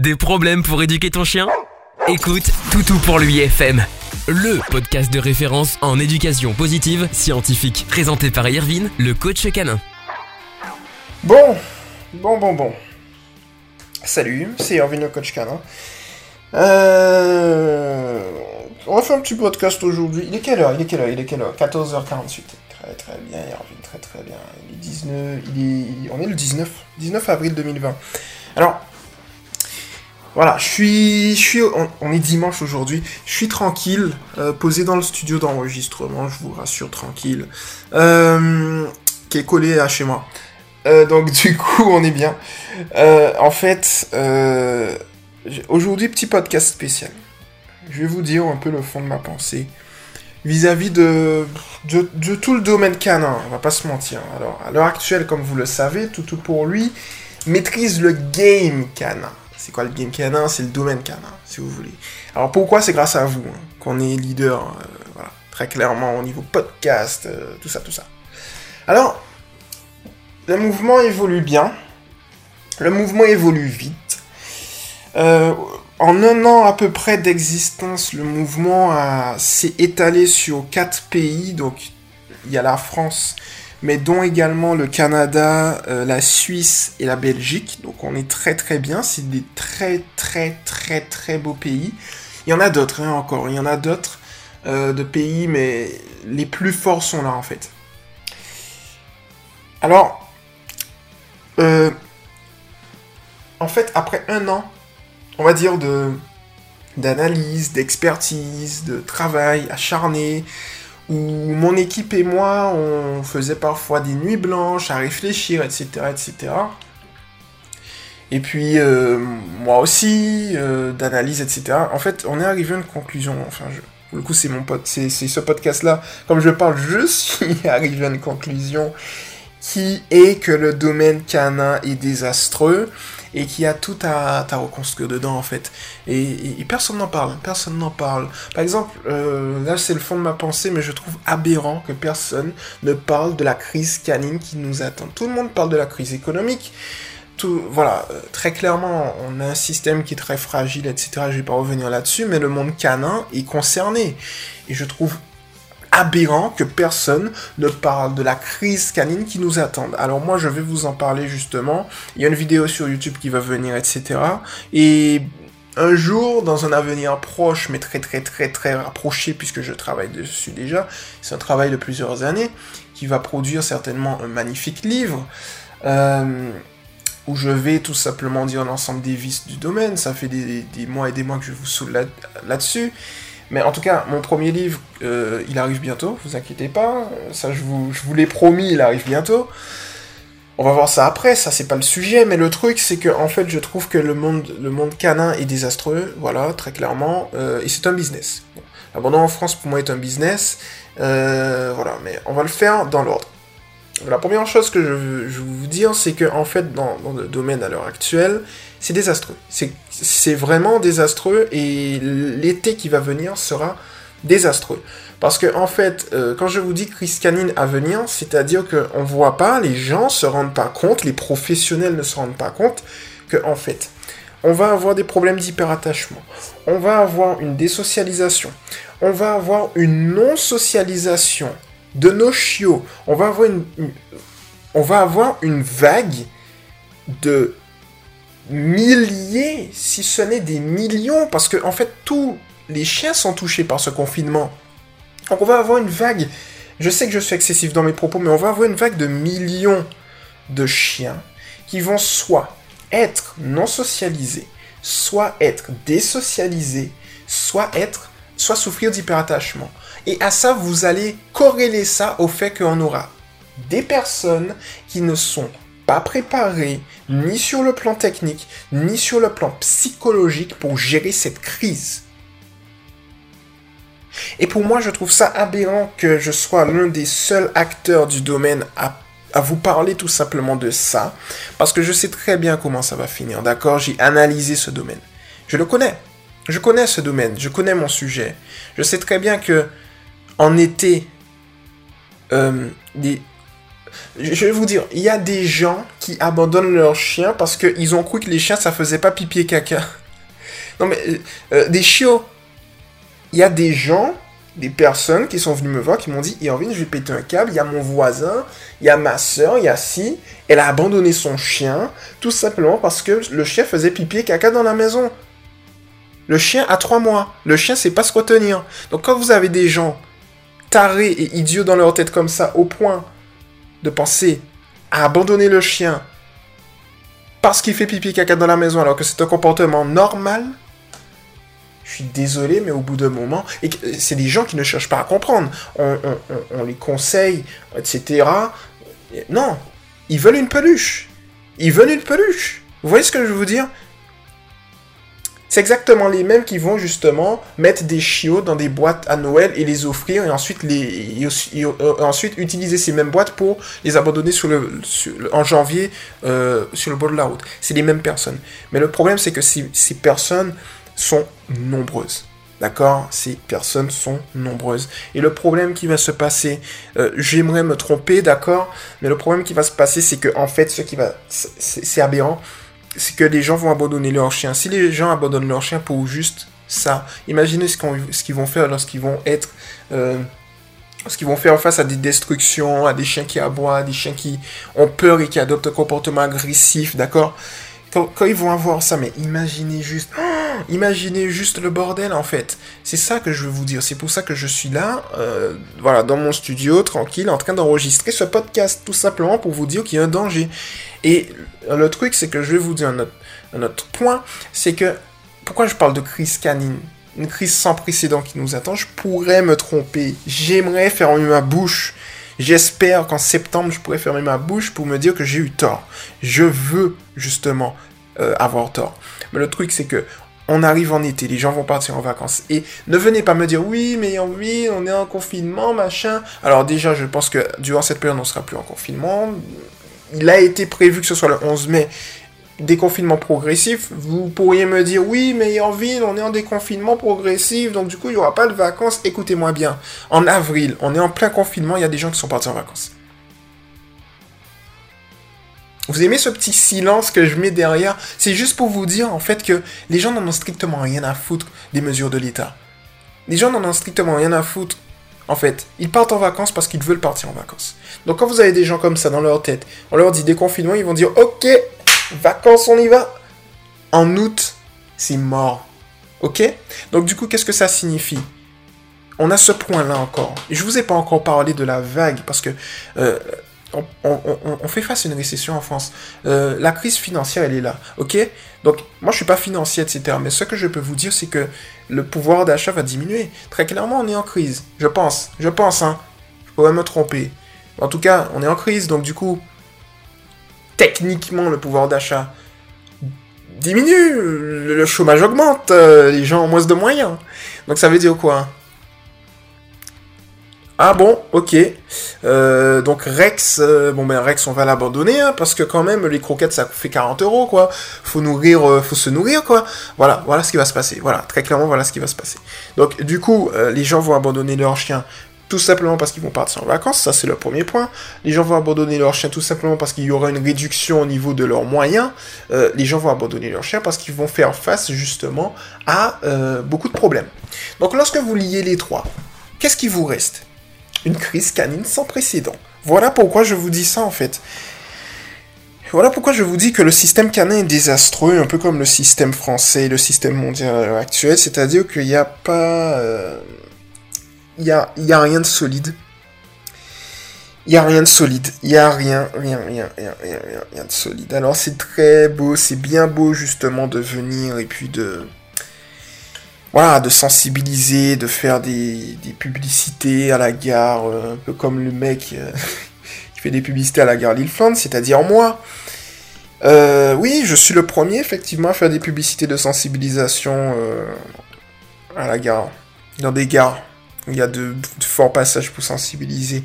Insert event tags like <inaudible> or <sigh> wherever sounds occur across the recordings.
Des problèmes pour éduquer ton chien? Écoute Toutou pour lui FM, le podcast de référence en éducation positive scientifique, présenté par Irvine, le coach canin. Bon, bon, bon, bon. Salut, c'est Irvine, le coach canin. Euh... On va faire un petit podcast aujourd'hui. Il est quelle heure? Il est quelle heure? Il est quelle heure? 14h48. Très très bien, Irvine, très très bien. Il est 19... Il est... On est le 19. 19 avril 2020. Alors, voilà, je suis, je suis, on, est dimanche aujourd'hui. Je suis tranquille, euh, posé dans le studio d'enregistrement, je vous rassure, tranquille, euh, qui est collé à chez moi. Euh, donc <laughs> du coup, on est bien. en fait, aujourd'hui, petit podcast spécial. Je vais vous dire un peu le fond de ma pensée vis-à-vis de, de, tout le domaine canin. On va pas se mentir. Alors, à l'heure actuelle, comme vous le savez, tout pour lui maîtrise le game canin. C'est quoi le game canin? C'est le domaine canin, si vous voulez. Alors pourquoi C'est grâce à vous hein, qu'on est leader, euh, voilà, très clairement au niveau podcast, euh, tout ça, tout ça. Alors, le mouvement évolue bien. Le mouvement évolue vite. Euh, en un an à peu près d'existence, le mouvement s'est étalé sur quatre pays. Donc, il y a la France, mais dont également le Canada, euh, la Suisse et la Belgique. Donc on est très très bien, c'est des très très très très beaux pays. Il y en a d'autres hein, encore, il y en a d'autres euh, de pays, mais les plus forts sont là en fait. Alors, euh, en fait, après un an, on va dire de d'analyse, d'expertise, de travail acharné, où mon équipe et moi, on faisait parfois des nuits blanches à réfléchir, etc., etc. Et puis, euh, moi aussi, euh, d'analyse, etc. En fait, on est arrivé à une conclusion. Enfin, je, le coup, c'est mon pote, c'est ce podcast-là. Comme je parle, je suis <laughs> arrivé à une conclusion qui est que le domaine canin est désastreux et qui a tout à, à reconstruire dedans en fait. Et, personne n'en parle, personne n'en parle. Par exemple, euh, là c'est le fond de ma pensée, mais je trouve aberrant que personne ne parle de la crise canine qui nous attend. Tout le monde parle de la crise économique. Tout, voilà, euh, très clairement, on a un système qui est très fragile, etc. Je vais pas revenir là-dessus, mais le monde canin est concerné. Et je trouve aberrant que personne ne parle de la crise canine qui nous attend. Alors moi je vais vous en parler justement. Il y a une vidéo sur YouTube qui va venir, etc. Et un jour, dans un avenir proche, mais très très très très rapproché, puisque je travaille dessus déjà, c'est un travail de plusieurs années, qui va produire certainement un magnifique livre, euh, où je vais tout simplement dire l'ensemble des vices du domaine. Ça fait des, mois et des mois que je vous saoule là-dessus. Mais en tout cas, mon premier livre, euh, il arrive bientôt, vous inquiétez pas. Ça, je vous, l'ai promis, il arrive bientôt. On va voir ça après, ça c'est pas le sujet, mais le truc c'est que en fait je trouve que le monde, le monde canin est désastreux, voilà, très clairement, euh, et c'est un business. L'abandon en France pour moi est un business, euh, voilà, mais on va le faire dans l'ordre. La première chose que je veux, vous dire, c'est que en fait dans, le domaine à l'heure actuelle, c'est désastreux. C'est vraiment désastreux et l'été qui va venir sera désastreux. Parce que en fait, euh, quand je vous dis crise canine à venir, c'est-à-dire qu'on voit pas, les gens se rendent pas compte, les professionnels ne se rendent pas compte que en fait, on va avoir des problèmes d'hyperattachement, on va avoir une désocialisation, on va avoir une non-socialisation de nos chiots, on va avoir une vague de milliers, si ce n'est des millions, parce que en fait tous les chiens sont touchés par ce confinement. Donc on va avoir une vague, je sais que je suis excessif dans mes propos, mais on va avoir une vague de millions de chiens qui vont soit être non socialisés, soit être désocialisés, soit être, soit souffrir d'hyperattachement. Et à ça, vous allez corréler ça au fait qu'on aura des personnes qui ne sont pas préparé ni sur le plan technique, ni sur le plan psychologique pour gérer cette crise. Et pour moi, je trouve ça aberrant que je sois l'un des seuls acteurs du domaine à, à, vous parler tout simplement de ça, parce que je sais très bien comment ça va finir, d'accord? J'ai analysé ce domaine. Je le connais. Je connais ce domaine, je connais mon sujet. Je sais très bien que en été, euh, je vais vous dire, il y a des gens qui abandonnent leurs chiens parce qu'ils ont cru que les chiens, ça faisait pas pipi et caca. <laughs> Non mais, euh, euh, des chiots. Il y a des gens, des personnes qui sont venues me voir, qui m'ont dit, Irvine, je vais péter un câble, il y a mon voisin, il y a ma soeur, il y a si, elle a abandonné son chien, tout simplement parce que le chien faisait pipi et caca dans la maison. Le chien a trois mois. Le chien sait pas se retenir. Donc quand vous avez des gens tarés et idiots dans leur tête comme ça, au point de penser à abandonner le chien parce qu'il fait pipi caca dans la maison alors que c'est un comportement normal, je suis désolé, mais au bout d'un moment, et c'est des gens qui ne cherchent pas à comprendre. On, on, les conseille, etc. Non, ils veulent une peluche. Ils veulent une peluche. Vous voyez ce que je veux vous dire? C'est exactement les mêmes qui vont justement mettre des chiots dans des boîtes à Noël et les offrir et ensuite, les, euh, ensuite utiliser ces mêmes boîtes pour les abandonner en janvier euh, sur le bord de la route. C'est les mêmes personnes. Mais le problème, c'est que ces, ces personnes sont nombreuses. D'accord? Ces personnes sont nombreuses. Et le problème qui va se passer, euh, j'aimerais me tromper, d'accord? Mais le problème qui va se passer, c'est que en fait, ce qui va... C'est aberrant c'est que les gens vont abandonner leur chien. Si les gens abandonnent leur chien pour juste ça, imaginez ce qu'ils vont faire lorsqu'ils vont être... Euh, lorsqu'ils vont faire face à des destructions, à des chiens qui aboient, à des chiens qui ont peur et qui adoptent un comportement agressif, d'accord? Quand, ils vont avoir ça, mais imaginez juste, <gasps> imaginez juste le bordel en fait. C'est ça que je veux vous dire. C'est pour ça que je suis là, euh, voilà, dans mon studio, tranquille, en train d'enregistrer ce podcast, tout simplement pour vous dire qu'il y a un danger. Et le truc, c'est que je vais vous dire un autre, point, c'est que pourquoi je parle de crise canine une crise sans précédent qui nous attend, je pourrais me tromper. J'aimerais fermer ma bouche. J'espère qu'en septembre, je pourrais fermer ma bouche pour me dire que j'ai eu tort. Je veux justement euh, avoir tort. Mais le truc, c'est que on arrive en été, les gens vont partir en vacances. Et ne venez pas me dire oui, mais oui, on est en confinement, machin. Alors déjà, je pense que durant cette période, on ne sera plus en confinement il a été prévu que ce soit le 11 mai, déconfinement progressif, vous pourriez me dire oui, mais en ville, on est en déconfinement progressif, donc du coup, il n'y aura pas de vacances. Écoutez-moi bien, en avril, on est en plein confinement, il y a des gens qui sont partis en vacances. Vous aimez ce petit silence que je mets derrière? C'est juste pour vous dire en fait que les gens n'en ont strictement rien à foutre des mesures de l'État. Les gens n'en ont strictement rien à foutre en fait, ils partent en vacances parce qu'ils veulent partir en vacances. Donc quand vous avez des gens comme ça dans leur tête, on leur dit déconfinement, ils vont dire ok, vacances, on y va. En août, c'est mort. Ok? Donc du coup, qu'est-ce que ça signifie? On a ce point-là encore. Et je vous ai pas encore parlé de la vague parce que euh, on, fait face à une récession en France. Euh, la crise financière, elle est là, ok? Donc, moi, je suis pas financier, etc. Mais ce que je peux vous dire, c'est que le pouvoir d'achat va diminuer. Très clairement, on est en crise. Je pense. Je pense, hein. Je pourrais me tromper. En tout cas, on est en crise, donc du coup, techniquement, le pouvoir d'achat diminue. Le chômage augmente. Euh, les gens ont moins de moyens. Donc, ça veut dire quoi? Ah bon, ok. Euh, donc Rex, euh, bon ben Rex, on va l'abandonner hein, parce que quand même les croquettes ça fait 40 euros quoi. Faut nourrir, euh, faut se nourrir quoi. Voilà, voilà ce qui va se passer. Voilà, très clairement voilà ce qui va se passer. Donc du coup, les gens vont abandonner leur chien tout simplement parce qu'ils vont partir en vacances, ça c'est le premier point. Les gens vont abandonner leur chien tout simplement parce qu'il y aura une réduction au niveau de leurs moyens. les gens vont abandonner leur chien parce qu'ils vont faire face justement à beaucoup de problèmes. Donc lorsque vous liez les trois, qu'est-ce qui vous reste? Une crise canine sans précédent. Voilà pourquoi je vous dis ça en fait. Voilà pourquoi je vous dis que le système canin est désastreux, un peu comme le système français le système mondial actuel, c'est-à-dire qu'il n'y a pas... Euh, il n'y a rien de solide. Il n'y a rien de solide. Il n'y a rien, rien, rien, rien, rien, rien, rien de solide. Alors c'est très beau, c'est bien beau justement de venir et puis de voilà, de sensibiliser, de faire des, publicités à la gare, euh, un peu comme le mec euh, <laughs> qui fait des publicités à la gare Lille-Flandre, c'est-à-dire moi. Euh, oui, je suis le premier effectivement à faire des publicités de sensibilisation à la gare, dans des gares. Il y a de forts passages pour sensibiliser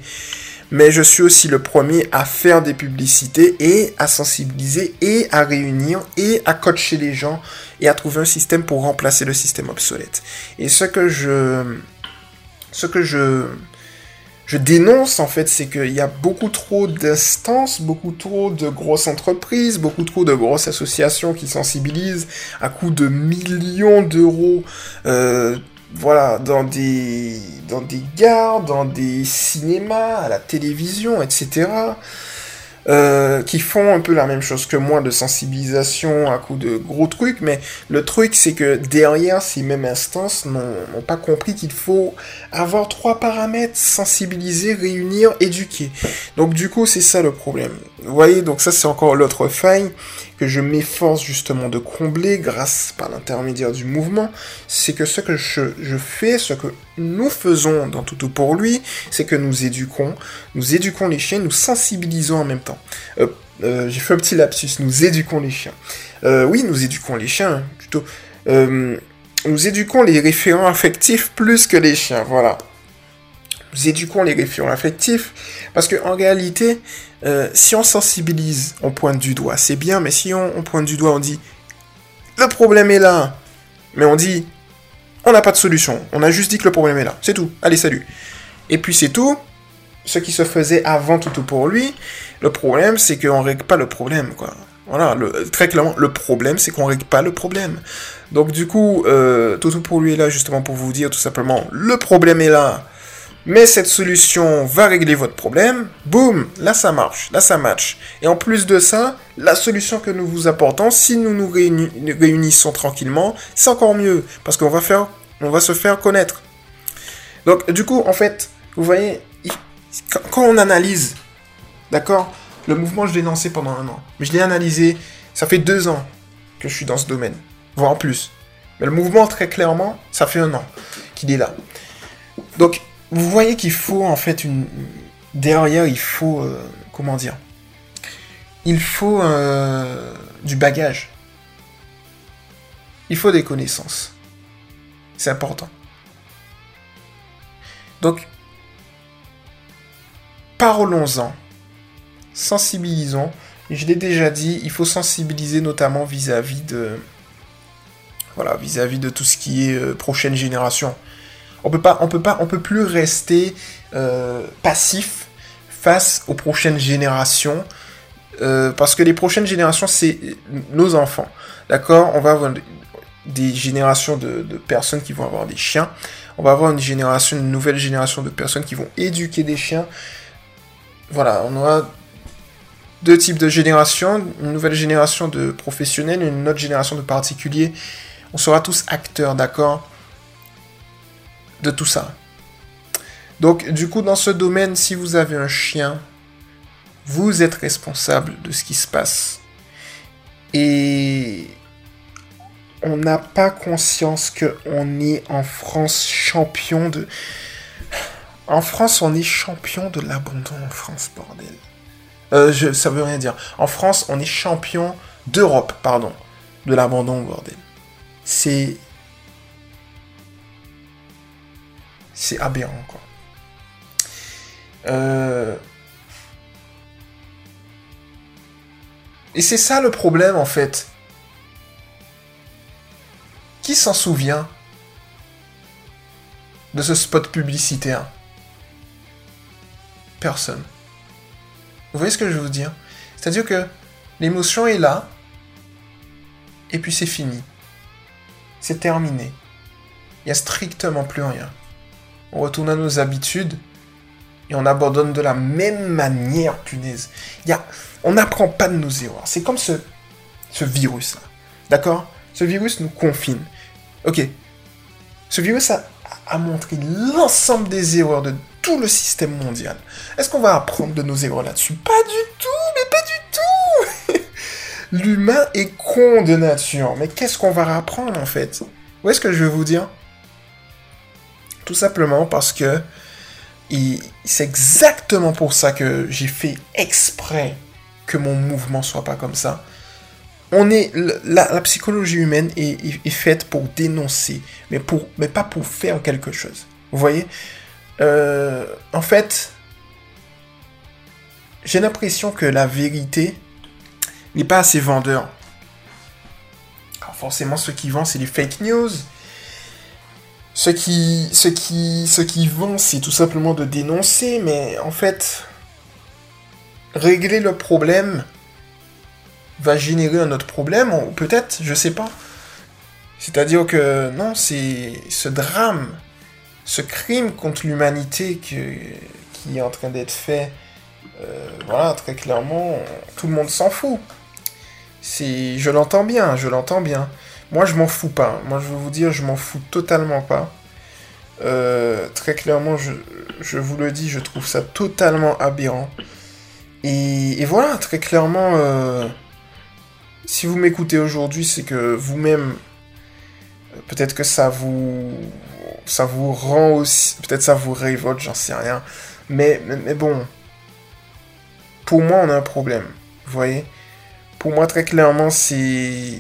mais je suis aussi le premier à faire des publicités et à sensibiliser et à réunir et à coacher les gens et à trouver un système pour remplacer le système obsolète. Et ce que je, ce que je, je dénonce en fait, c'est qu'il y a beaucoup trop d'instances, beaucoup trop de grosses entreprises, beaucoup trop de grosses associations qui sensibilisent à coût de millions d'euros, euh, voilà, dans des, dans des gares, dans des cinémas, à la télévision, etc. Euh, qui font un peu la même chose que moi de sensibilisation à coup de gros trucs, mais le truc c'est que derrière ces mêmes instances n'ont pas compris qu'il faut avoir trois paramètres, sensibiliser, réunir, éduquer. Donc du coup c'est ça le problème. Vous voyez, donc ça c'est encore l'autre faille que je m'efforce justement de combler grâce par l'intermédiaire du mouvement, c'est que ce que je, fais, ce que nous faisons dans Toutou pour lui, c'est que nous éduquons, nous éduquons les chiens, nous sensibilisons en même temps. Euh, euh, J'ai fait un petit lapsus, nous éduquons les chiens. Euh, oui, nous éduquons les chiens, plutôt. Euh, nous éduquons les référents affectifs plus que les chiens, voilà. Nous éduquons les référents affectifs parce que en réalité, euh, si on sensibilise, on pointe du doigt, c'est bien, mais si on, pointe du doigt, on dit le problème est là, mais on dit on n'a pas de solution, on a juste dit que le problème est là, c'est tout, allez salut. Et puis c'est tout, ce qui se faisait avant tout pour lui, le problème c'est qu'on règle pas le problème, quoi. Voilà, très clairement, le problème c'est qu'on règle pas le problème. Donc du coup, euh, tout pour lui est là justement pour vous dire tout simplement le problème est là mais cette solution va régler votre problème, boum, là ça marche, là ça match. Et en plus de ça, la solution que nous vous apportons, si nous nous réunissons tranquillement, c'est encore mieux, parce qu'on va va se faire connaître. Donc du coup, en fait, vous voyez, quand on analyse, d'accord, le mouvement je l'ai lancé pendant un an, mais je l'ai analysé, ça fait deux ans que je suis dans ce domaine, voire plus. Mais le mouvement, très clairement, ça fait un an qu'il est là. Donc, vous voyez qu'il faut en fait une derrière il faut euh, comment dire il faut euh, du bagage. Il faut des connaissances. C'est important. Donc parlons-en. Sensibilisons. Je l'ai déjà dit il faut sensibiliser notamment vis-à-vis de voilà vis-à-vis de tout ce qui est euh, prochaine génération on peut pas, on peut plus rester euh, passif face aux prochaines générations. Euh, parce que les prochaines générations, c'est nos enfants. D'accord? On va avoir des générations de, personnes qui vont avoir des chiens. On va avoir une génération, une nouvelle génération de personnes qui vont éduquer des chiens. Voilà, on aura deux types de générations. Une nouvelle génération de professionnels une autre génération de particuliers. On sera tous acteurs, d'accord? De tout ça. Donc, du coup, dans ce domaine, si vous avez un chien, vous êtes responsable de ce qui se passe. Et on n'a pas conscience qu'on est en France champion de... En France, on est champion de l'abandon en France, bordel. Euh, je, ça veut rien dire. En France, on est champion d'Europe, pardon, de l'abandon, bordel. C'est c'est aberrant, quoi. Euh... Et c'est ça le problème, en fait. Qui s'en souvient de ce spot publicitaire? Personne. Vous voyez ce que je veux dire? C'est-à-dire que l'émotion est là, et puis c'est fini. C'est terminé. Il n'y a strictement plus rien on retourne à nos habitudes et on abandonne de la même manière, punaise. Y a, on n'apprend pas de nos erreurs. C'est comme ce, ce virus-là. D'accord? Ce virus nous confine. Ok. Ce virus a, a montré l'ensemble des erreurs de tout le système mondial. Est-ce qu'on va apprendre de nos erreurs là-dessus? Pas du tout, mais pas du tout <laughs> L'humain est con de nature. Mais qu'est-ce qu'on va apprendre en fait? Où est-ce que je veux vous dire? Tout simplement parce que c'est exactement pour ça que j'ai fait exprès que mon mouvement soit pas comme ça. On est la, psychologie humaine est, faite pour dénoncer, mais pour mais pas pour faire quelque chose. Vous voyez? Euh, En fait, j'ai l'impression que la vérité n'est pas assez vendeur. Forcément, ce qui vend, c'est les fake news, ce qui, ce qui, vont, c'est tout simplement de dénoncer, mais en fait, régler le problème va générer un autre problème, peut-être, je sais pas. C'est-à-dire que non, c'est ce drame, ce crime contre l'humanité qui est en train d'être fait, euh, voilà, très clairement, tout le monde s'en fout. C'est, je l'entends bien, je l'entends bien. Moi, je m'en fous pas. Moi, je veux vous dire, je m'en fous totalement pas. Euh, très clairement, je, vous le dis, je trouve ça totalement aberrant. Et, voilà, très clairement, euh, si vous m'écoutez aujourd'hui, c'est que vous-même, peut-être que ça vous, ça vous rend aussi, peut-être ça vous révolte, j'en sais rien. Mais, mais bon, pour moi, on a un problème. Vous voyez? Pour moi, très clairement, c'est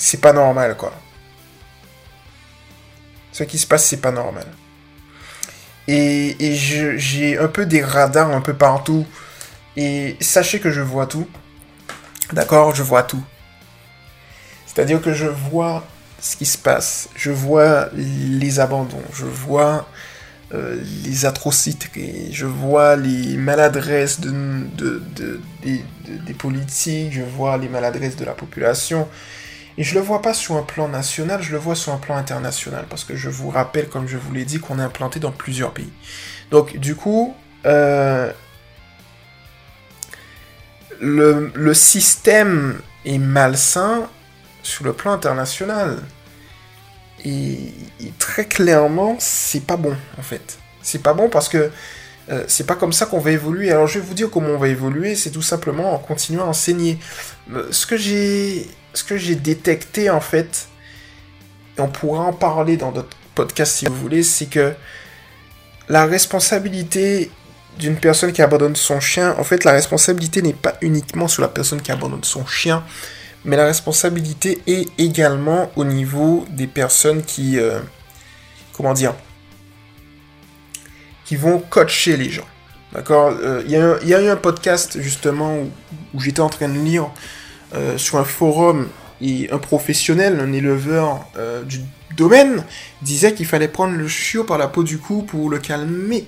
c'est pas normal, quoi. Ce qui se passe, c'est pas normal. Et, et j'ai un peu des radars un peu partout. Et sachez que je vois tout. D'accord Je vois tout. C'est-à-dire que je vois ce qui se passe. Je vois les abandons. Je vois euh, les atrocités. Je vois les maladresses de, de, de, des politiques. Je vois les maladresses de la population. Et je le vois pas sur un plan national, je le vois sur un plan international, parce que je vous rappelle, comme je vous l'ai dit, qu'on est implanté dans plusieurs pays. Donc, du coup, euh, le, système est malsain sur le plan international. Et, très clairement, c'est pas bon, en fait. C'est pas bon parce que euh, c'est pas comme ça qu'on va évoluer. Alors je vais vous dire comment on va évoluer, c'est tout simplement en continuant à enseigner. Euh, ce que j'ai ce que j'ai détecté en fait, et on pourra en parler dans d'autres podcasts si vous voulez, c'est que la responsabilité d'une personne qui abandonne son chien, en fait la responsabilité n'est pas uniquement sur la personne qui abandonne son chien, mais la responsabilité est également au niveau des personnes qui, euh, comment dire, qui vont coacher les gens. D'accord? Euh, Il y, a eu un podcast justement où j'étais en train de lire euh, sur un forum et un professionnel, un éleveur euh, du domaine, disait qu'il fallait prendre le chiot par la peau du cou pour le calmer.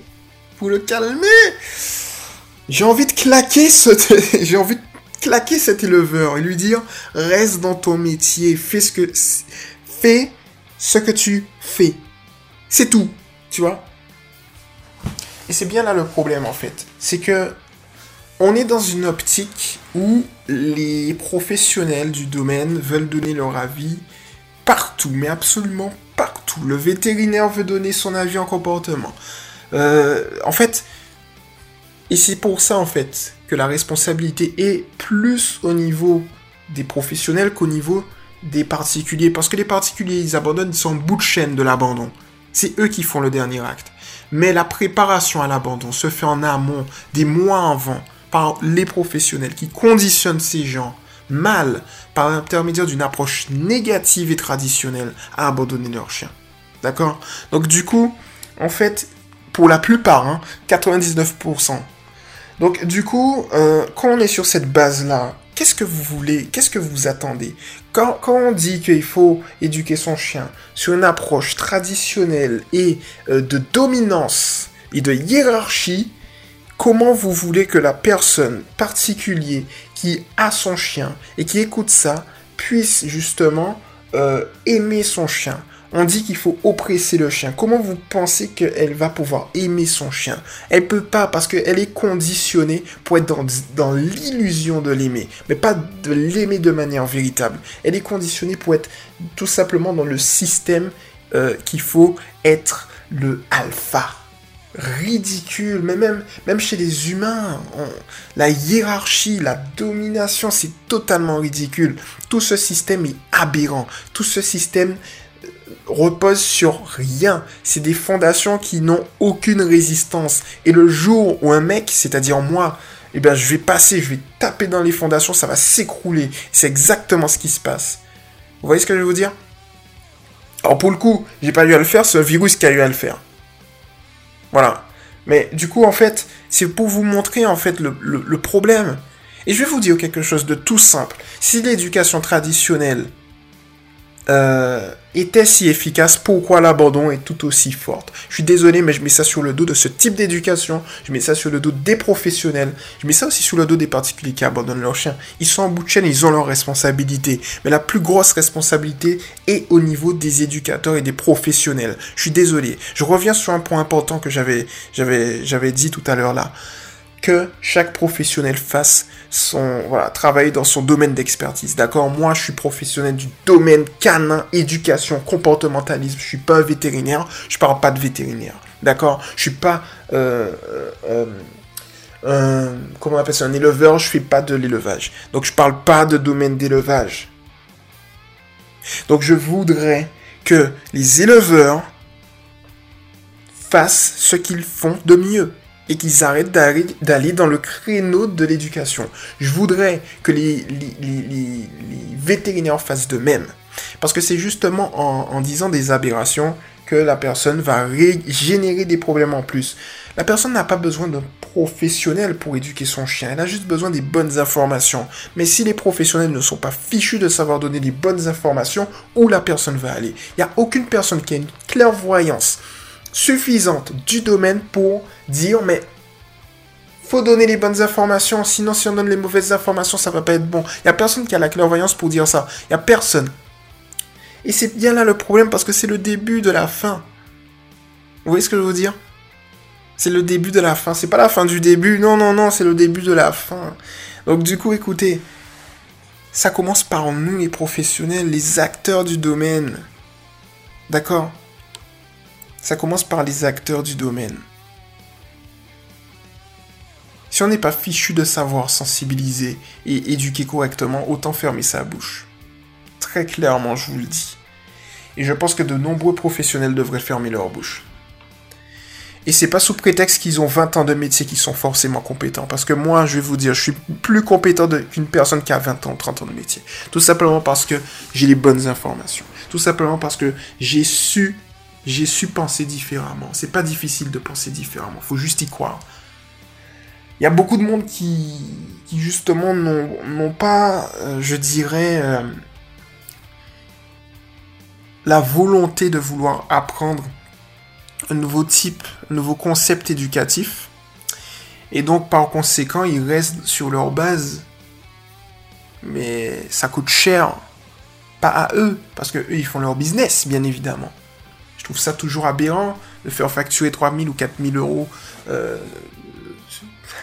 Pour le calmer J'ai envie de claquer ce... <laughs> J'ai envie de claquer cet éleveur et lui dire reste dans ton métier, fais ce que fais ce que tu fais. C'est tout, tu vois? Et c'est bien là le problème en fait, c'est que on est dans une optique où les professionnels du domaine veulent donner leur avis partout, mais absolument partout. Le vétérinaire veut donner son avis en comportement. Euh, en fait, et c'est pour ça en fait que la responsabilité est plus au niveau des professionnels qu'au niveau des particuliers. Parce que les particuliers, ils abandonnent, ils sont bout de chaîne de l'abandon. C'est eux qui font le dernier acte. Mais la préparation à l'abandon se fait en amont, des mois avant par les professionnels qui conditionnent ces gens mal par l'intermédiaire d'une approche négative et traditionnelle à abandonner leur chien. D'accord? Donc du coup, en fait, pour la plupart, 99%. Hein, Donc du coup, euh, quand on est sur cette base-là, qu'est-ce que vous voulez? Qu'est-ce que vous attendez? Quand, on dit qu'il faut éduquer son chien sur une approche traditionnelle et euh, de dominance et de hiérarchie, comment vous voulez que la personne particulière qui a son chien et qui écoute ça puisse justement euh, aimer son chien? On dit qu'il faut oppresser le chien. Comment vous pensez qu'elle va pouvoir aimer son chien? Elle peut pas parce qu'elle est conditionnée pour être dans, l'illusion de l'aimer, mais pas de l'aimer de manière véritable. Elle est conditionnée pour être tout simplement dans le système euh, qu'il faut être le alpha ridicule, mais même, même chez les humains, la hiérarchie, la domination, c'est totalement ridicule. Tout ce système est aberrant. Tout ce système repose sur rien. C'est des fondations qui n'ont aucune résistance. Et le jour où un mec, c'est-à-dire moi, eh bien, je vais passer, je vais taper dans les fondations, ça va s'écrouler. C'est exactement ce qui se passe. Vous voyez ce que je veux vous dire? Alors pour le coup, j'ai pas eu à le faire, c'est un virus qui a eu à le faire. Voilà. Mais du coup, en fait, c'est pour vous montrer en fait le, problème. Et je vais vous dire quelque chose de tout simple. Si l'éducation traditionnelle euh, était si efficace, pourquoi l'abandon est tout aussi forte? Je suis désolé, mais je mets ça sur le dos de ce type d'éducation, je mets ça sur le dos des professionnels, je mets ça aussi sur le dos des particuliers qui abandonnent leurs chiens. Ils sont en bout de chaîne, ils ont leurs responsabilités, mais la plus grosse responsabilité est au niveau des éducateurs et des professionnels. Je suis désolé. Je reviens sur un point important que j'avais, j'avais, j'avais dit tout à l'heure là que chaque professionnel fasse son voilà dans son domaine d'expertise. D'accord? Moi, je suis professionnel du domaine canin, éducation, comportementalisme. Je suis pas vétérinaire. Je parle pas de vétérinaire. D'accord? Je suis pas euh, euh, euh, un éleveur. Je fais pas de l'élevage. Donc je parle pas de domaine d'élevage. Donc je voudrais que les éleveurs fassent ce qu'ils font de mieux et qu'ils arrêtent d'aller dans le créneau de l'éducation. Je voudrais que les, vétérinaires fassent de même. Parce que c'est justement en, disant des aberrations que la personne va générer des problèmes en plus. La personne n'a pas besoin d'un professionnel pour éduquer son chien, elle a juste besoin des bonnes informations. Mais si les professionnels ne sont pas fichus de savoir donner les bonnes informations, où la personne va aller? Il n'y a aucune personne qui a une clairvoyance suffisante du domaine pour dire mais faut donner les bonnes informations, sinon si on donne les mauvaises informations, ça va pas être bon. Il y a personne qui a la clairvoyance pour dire ça. Il y a personne. Et c'est bien là le problème parce que c'est le début de la fin. Vous voyez ce que je veux dire? C'est le début de la fin. C'est pas la fin du début. Non, non, non, c'est le début de la fin. Donc du coup, écoutez, ça commence par nous, les professionnels, les acteurs du domaine. D'accord? Ça commence par les acteurs du domaine. Si on n'est pas fichu de savoir sensibiliser et éduquer correctement, autant fermer sa bouche. Très clairement, je vous le dis. Et je pense que de nombreux professionnels devraient fermer leur bouche. Et c'est pas sous prétexte qu'ils ont 20 ans de métier qu'ils sont forcément compétents. Parce que moi, je vais vous dire, je suis plus compétent qu'une personne qui a 20 ans, 30 ans de métier. Tout simplement parce que j'ai les bonnes informations. Tout simplement parce que j'ai su j'ai su penser différemment. C'est pas difficile de penser différemment, faut juste y croire. Il y a beaucoup de monde qui, justement n'ont pas, euh, je dirais, euh, la volonté de vouloir apprendre un nouveau type, un nouveau concept éducatif. Et donc par conséquent, ils restent sur leur base. Mais ça coûte cher. Pas à eux, parce que eux, ils font leur business, bien évidemment. Je trouve ça toujours aberrant de faire facturer 3000 ou 4000 euros euh,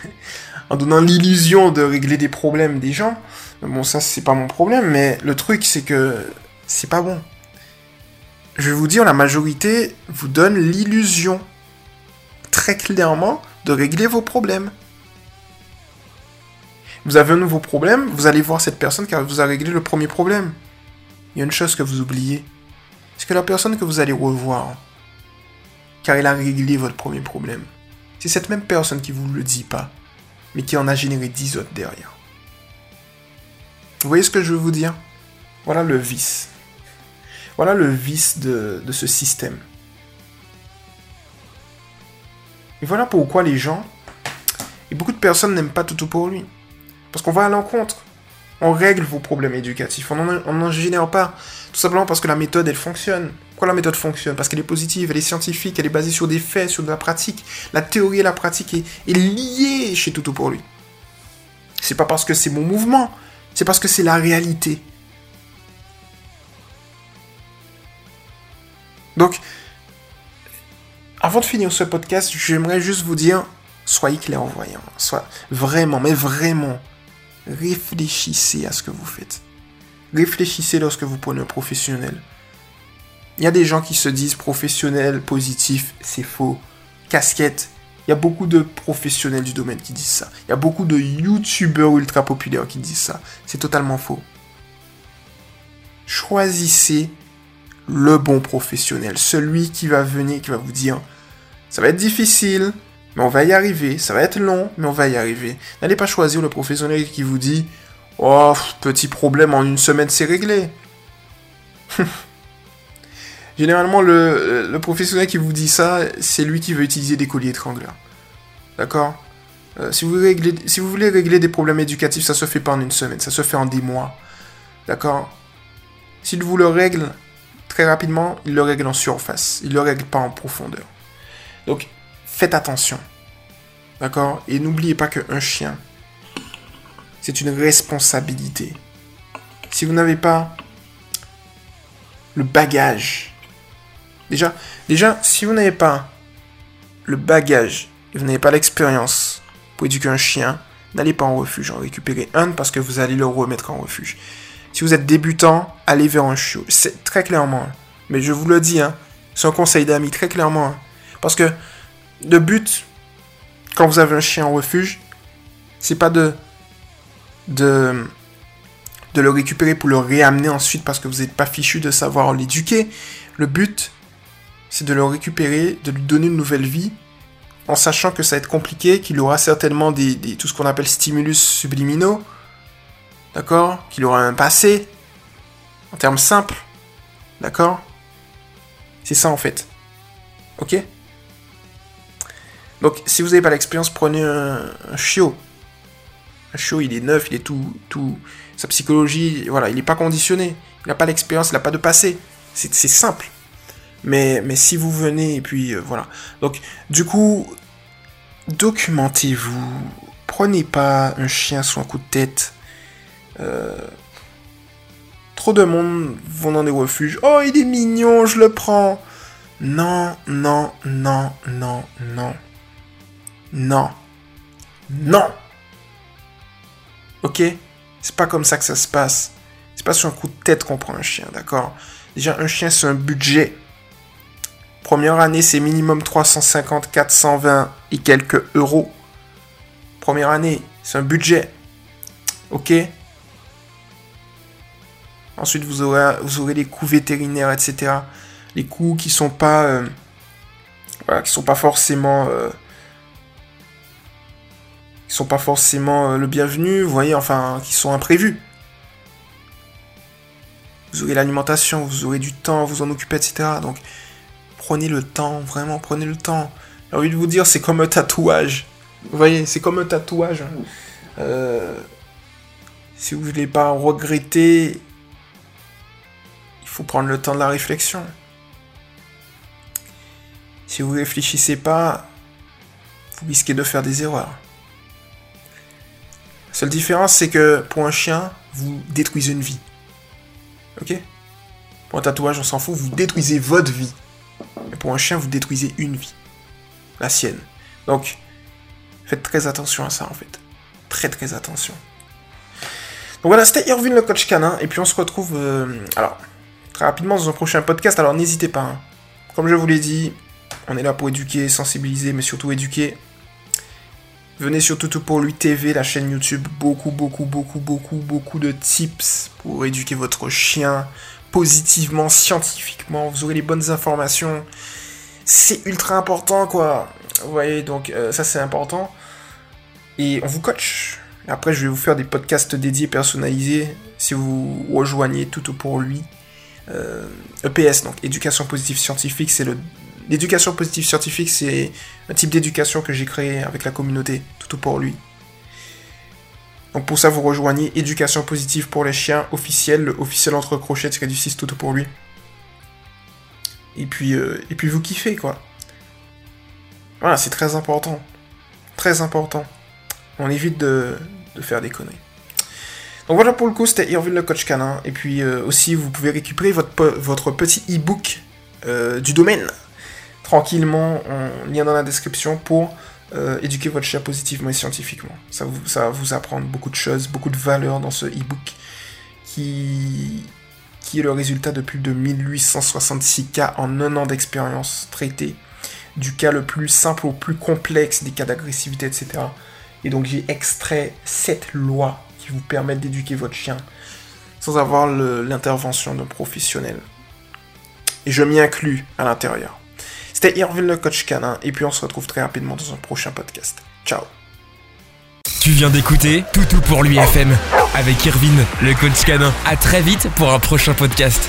<laughs> en donnant l'illusion de régler des problèmes des gens. Bon, ça, c'est pas mon problème, mais le truc, c'est que c'est pas bon. Je vais vous dire, la majorité vous donne l'illusion, très clairement, de régler vos problèmes. Vous avez un nouveau problème, vous allez voir cette personne car vous a réglé le premier problème. Il y a une chose que vous oubliez, c'est que la personne que vous allez revoir, car elle a réglé votre premier problème, c'est cette même personne qui ne vous le dit pas, mais qui en a généré 10 autres derrière. Vous voyez ce que je veux vous dire? Voilà le vice. Voilà le vice de, de ce système. Et voilà pourquoi les gens, et beaucoup de personnes n'aiment pas tout pour lui. Parce qu'on va à l'encontre on règle vos problèmes éducatifs. On n'en génère pas. Tout simplement parce que la méthode, elle fonctionne. Pourquoi la méthode fonctionne? Parce qu'elle est positive, elle est scientifique, elle est basée sur des faits, sur de la pratique. La théorie et la pratique est, liée chez Toutou pour lui. C'est pas parce que c'est mon mouvement, c'est parce que c'est la réalité. Donc, avant de finir ce podcast, j'aimerais juste vous dire, soyez clairvoyants. Soit vraiment, mais vraiment, réfléchissez à ce que vous faites. Réfléchissez lorsque vous prenez un professionnel. Il y a des gens qui se disent professionnel, positif, c'est faux. Casquette. Il y a beaucoup de professionnels du domaine qui disent ça. Il y a beaucoup de youtubeurs ultra populaires qui disent ça. C'est totalement faux. Choisissez le bon professionnel. Celui qui va venir, qui va vous dire, ça va être difficile, mais on va y arriver. Ça va être long, mais on va y arriver. N'allez pas choisir le professionnel qui vous dit Oh, petit problème, en une semaine c'est réglé. <laughs> Généralement, le, professionnel qui vous dit ça, c'est lui qui veut utiliser des colliers étrangleurs. D'accord? Euh, si, vous voulez régler des problèmes éducatifs, ça se fait pas en une semaine, ça se fait en des mois. D'accord? S'il vous le règle très rapidement, il le règle en surface. Il le règle pas en profondeur. Donc, faites attention. D'accord? Et n'oubliez pas qu'un chien, c'est une responsabilité. Si vous n'avez pas le bagage, déjà, déjà, si vous n'avez pas le bagage vous n'avez pas l'expérience pour éduquer un chien, n'allez pas en refuge. En récupérez un parce que vous allez le remettre en refuge. Si vous êtes débutant, allez vers un chiot. C'est très clairement. Mais je vous le dis, hein, c'est un conseil d'amis, très clairement. Parce que le but, quand vous avez un chien en refuge, c'est pas de, de, le récupérer pour le réamener ensuite parce que vous n'êtes pas fichu de savoir l'éduquer. Le but, c'est de le récupérer, de lui donner une nouvelle vie, en sachant que ça va être compliqué, qu'il aura certainement des, tout ce qu'on appelle stimulus subliminaux, d'accord Qu'il aura un passé, en termes simples, d'accord C'est ça en fait. Ok? Donc si vous n'avez pas l'expérience, prenez un, chiot. Un chiot, il est neuf, il est tout, tout, sa psychologie, voilà, il n'est pas conditionné. Il n'a pas l'expérience, il n'a pas de passé. C'est simple. Mais, mais si vous venez et puis euh, voilà. Donc du coup, documentez-vous. Prenez pas un chien sous un coup de tête. Euh, trop de monde vont dans des refuges. Oh, il est mignon, je le prends. Non, non, non, non, non. Non. Non. Ok? C'est pas comme ça que ça se passe. C'est pas sur un coup de tête qu'on prend un chien, d'accord? Déjà, un chien, c'est un budget. Première année, c'est minimum 350, 420 et quelques euros. Première année, c'est un budget. Ok? Ensuite, vous aurez, vous aurez les coûts vétérinaires, etc. Les coûts qui sont pas, euh, qui sont pas forcément, euh, qui sont pas forcément euh, le bienvenu. Vous voyez, enfin, qui sont imprévus. Vous aurez l'alimentation, vous aurez du temps, vous en occuper, etc. Donc, prenez le temps, vraiment, prenez le temps. J'ai envie de vous dire, c'est comme un tatouage. Vous voyez, c'est comme un tatouage. Hein. Euh, si vous ne voulez pas regretter, il faut prendre le temps de la réflexion. Si vous réfléchissez pas, vous risquez de faire des erreurs. Seule différence, c'est que pour un chien, vous détruisez une vie. Ok? Pour un tatouage, on s'en fout, vous détruisez votre vie. Mais pour un chien, vous détruisez une vie. La sienne. Donc, faites très attention à ça, en fait. Très, très attention. Donc voilà, c'était Irvine le coach canin. Et puis on se retrouve, euh, alors, très rapidement dans un prochain podcast. Alors n'hésitez pas. Hein. Comme je vous l'ai dit, on est là pour éduquer, sensibiliser, mais surtout éduquer. Venez sur Tout pour lui TV, la chaîne YouTube. Beaucoup, beaucoup, beaucoup, beaucoup, beaucoup de tips pour éduquer votre chien, positivement, scientifiquement, vous aurez les bonnes informations. C'est ultra important, quoi. Vous voyez, donc euh, ça c'est important. Et on vous coach. Après, je vais vous faire des podcasts dédiés, personnalisés, si vous rejoignez tout pour lui. EPS, euh, e donc éducation positive scientifique, c'est le. L'éducation positive scientifique, c'est un type d'éducation que j'ai créé avec la communauté, tout pour lui. Donc pour ça, vous rejoignez Éducation positive pour les chiens officiel, le officiel entre crochets, c'est du 6 tout pour lui. Et puis, euh, et puis vous kiffez, quoi. Voilà, c'est très important. Très important. On évite de, faire des conneries. Donc voilà pour le coup, c'était Irvine le coach canin. Et puis euh, aussi, vous pouvez récupérer votre, votre petit e-book euh, du domaine tranquillement, en lien dans la description pour euh, éduquer votre chien positivement et scientifiquement. Ça, vous, va vous apprendre beaucoup de choses, beaucoup de valeurs dans ce e-book qui, est le résultat de plus de 1866 cas en un an d'expérience traitée, du cas le plus simple au plus complexe des cas d'agressivité, etc. Et donc j'ai extrait cette lois qui vous permettent d'éduquer votre chien sans avoir l'intervention d'un professionnel. Et je m'y inclus à l'intérieur. C'était Irvine le coach canin, et puis on se retrouve très rapidement dans un prochain podcast. Ciao Tu viens d'écouter Toutou pour lui FM avec Irvine le coach canin. À très vite pour un prochain podcast.